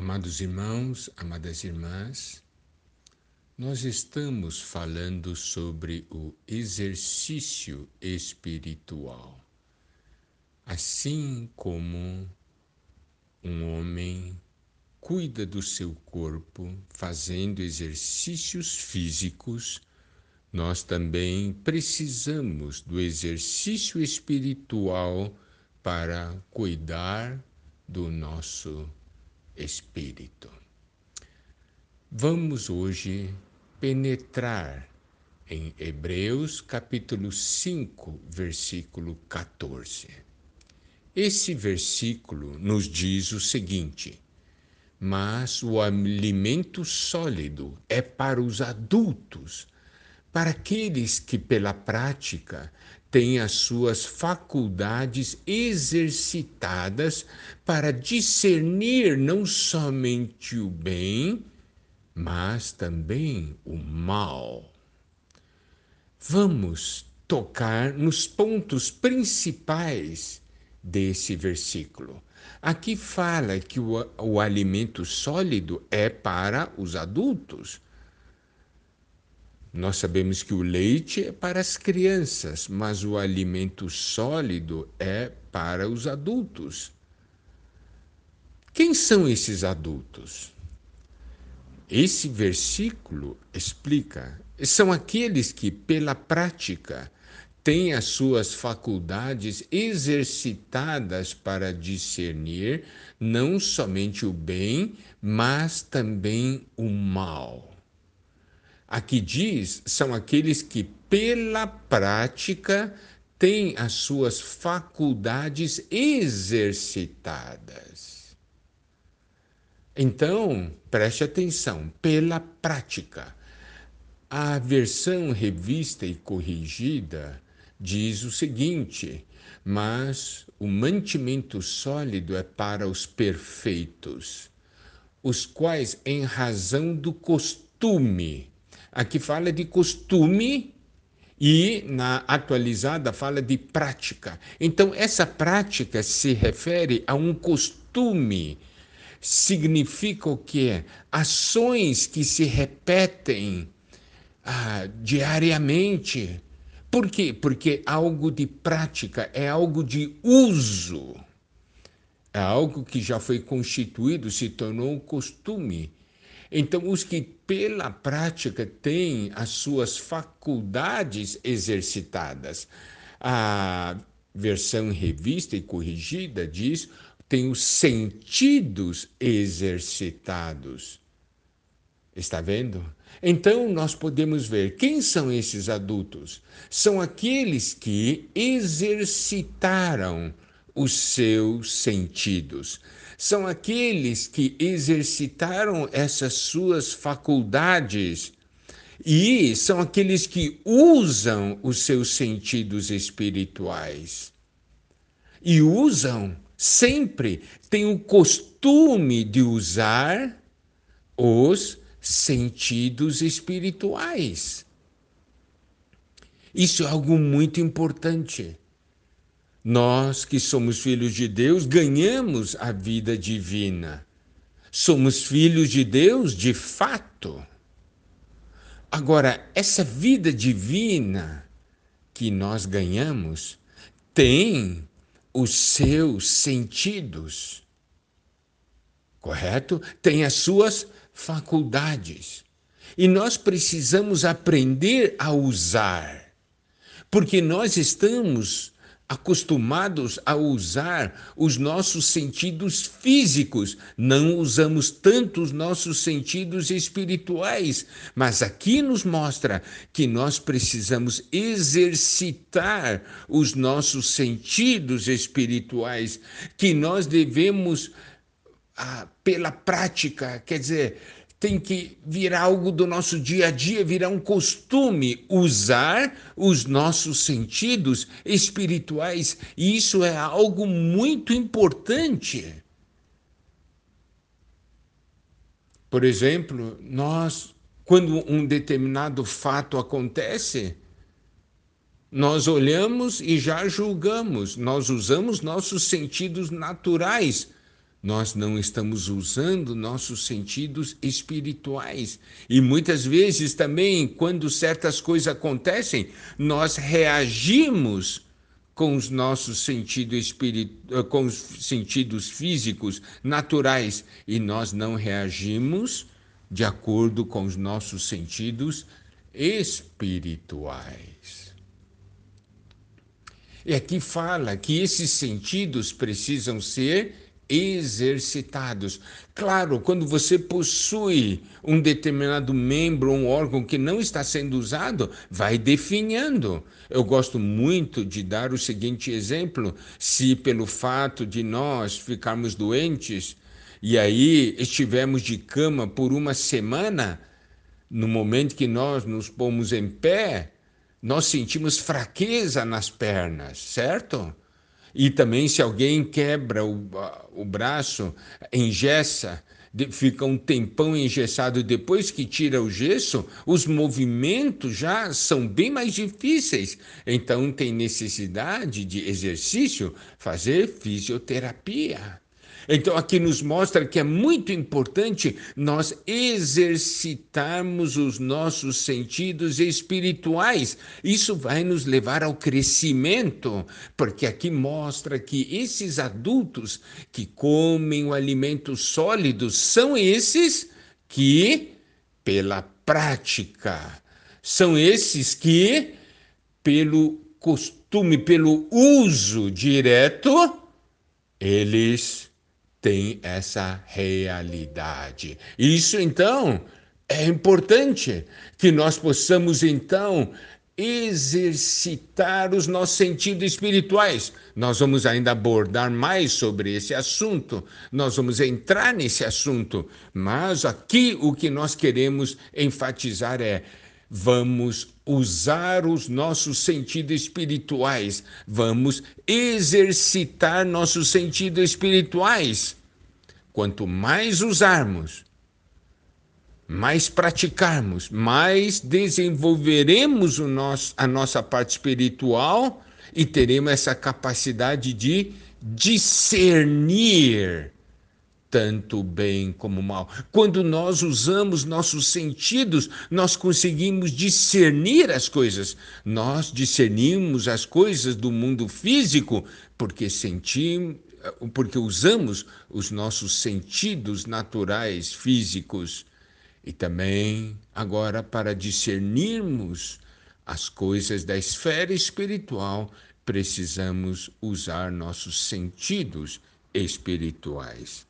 Amados irmãos, amadas irmãs, nós estamos falando sobre o exercício espiritual. Assim como um homem cuida do seu corpo fazendo exercícios físicos, nós também precisamos do exercício espiritual para cuidar do nosso espírito. Vamos hoje penetrar em Hebreus capítulo 5, versículo 14. Esse versículo nos diz o seguinte: Mas o alimento sólido é para os adultos, para aqueles que pela prática tem as suas faculdades exercitadas para discernir não somente o bem, mas também o mal. Vamos tocar nos pontos principais desse versículo. Aqui fala que o, o alimento sólido é para os adultos nós sabemos que o leite é para as crianças, mas o alimento sólido é para os adultos. Quem são esses adultos? Esse versículo explica: são aqueles que, pela prática, têm as suas faculdades exercitadas para discernir não somente o bem, mas também o mal. Aqui diz, são aqueles que, pela prática, têm as suas faculdades exercitadas. Então, preste atenção, pela prática. A versão revista e corrigida diz o seguinte: mas o mantimento sólido é para os perfeitos, os quais, em razão do costume, Aqui fala de costume e na atualizada fala de prática. Então, essa prática se refere a um costume. Significa o quê? Ações que se repetem ah, diariamente. Por quê? Porque algo de prática é algo de uso. É algo que já foi constituído, se tornou um costume. Então, os que pela prática têm as suas faculdades exercitadas. A versão revista e corrigida diz tem os sentidos exercitados. Está vendo? Então nós podemos ver quem são esses adultos? São aqueles que exercitaram os seus sentidos. São aqueles que exercitaram essas suas faculdades e são aqueles que usam os seus sentidos espirituais. E usam sempre, têm o costume de usar os sentidos espirituais. Isso é algo muito importante. Nós que somos filhos de Deus ganhamos a vida divina. Somos filhos de Deus de fato. Agora, essa vida divina que nós ganhamos tem os seus sentidos, correto? Tem as suas faculdades. E nós precisamos aprender a usar, porque nós estamos acostumados a usar os nossos sentidos físicos, não usamos tanto os nossos sentidos espirituais. Mas aqui nos mostra que nós precisamos exercitar os nossos sentidos espirituais, que nós devemos, ah, pela prática, quer dizer, tem que virar algo do nosso dia a dia, virar um costume, usar os nossos sentidos espirituais. E isso é algo muito importante. Por exemplo, nós, quando um determinado fato acontece, nós olhamos e já julgamos, nós usamos nossos sentidos naturais nós não estamos usando nossos sentidos espirituais. E muitas vezes também, quando certas coisas acontecem, nós reagimos com os nossos sentidos espiritu... Eh, com os sentidos físicos naturais e nós não reagimos de acordo com os nossos sentidos espirituais. E aqui fala que esses sentidos precisam ser exercitados. Claro, quando você possui um determinado membro, um órgão que não está sendo usado, vai definhando. Eu gosto muito de dar o seguinte exemplo: se pelo fato de nós ficarmos doentes e aí estivermos de cama por uma semana, no momento que nós nos pomos em pé, nós sentimos fraqueza nas pernas, certo? E também, se alguém quebra o, o braço, engessa, fica um tempão engessado, depois que tira o gesso, os movimentos já são bem mais difíceis. Então, tem necessidade de exercício, fazer fisioterapia. Então, aqui nos mostra que é muito importante nós exercitarmos os nossos sentidos espirituais. Isso vai nos levar ao crescimento, porque aqui mostra que esses adultos que comem o alimento sólido são esses que, pela prática, são esses que, pelo costume, pelo uso direto, eles tem essa realidade. Isso então é importante que nós possamos então exercitar os nossos sentidos espirituais. Nós vamos ainda abordar mais sobre esse assunto, nós vamos entrar nesse assunto, mas aqui o que nós queremos enfatizar é vamos usar os nossos sentidos espirituais, vamos exercitar nossos sentidos espirituais. Quanto mais usarmos, mais praticarmos, mais desenvolveremos o nosso, a nossa parte espiritual e teremos essa capacidade de discernir tanto bem como mal. Quando nós usamos nossos sentidos, nós conseguimos discernir as coisas. Nós discernimos as coisas do mundo físico porque sentimos, porque usamos os nossos sentidos naturais físicos e também agora para discernirmos as coisas da esfera espiritual, precisamos usar nossos sentidos espirituais.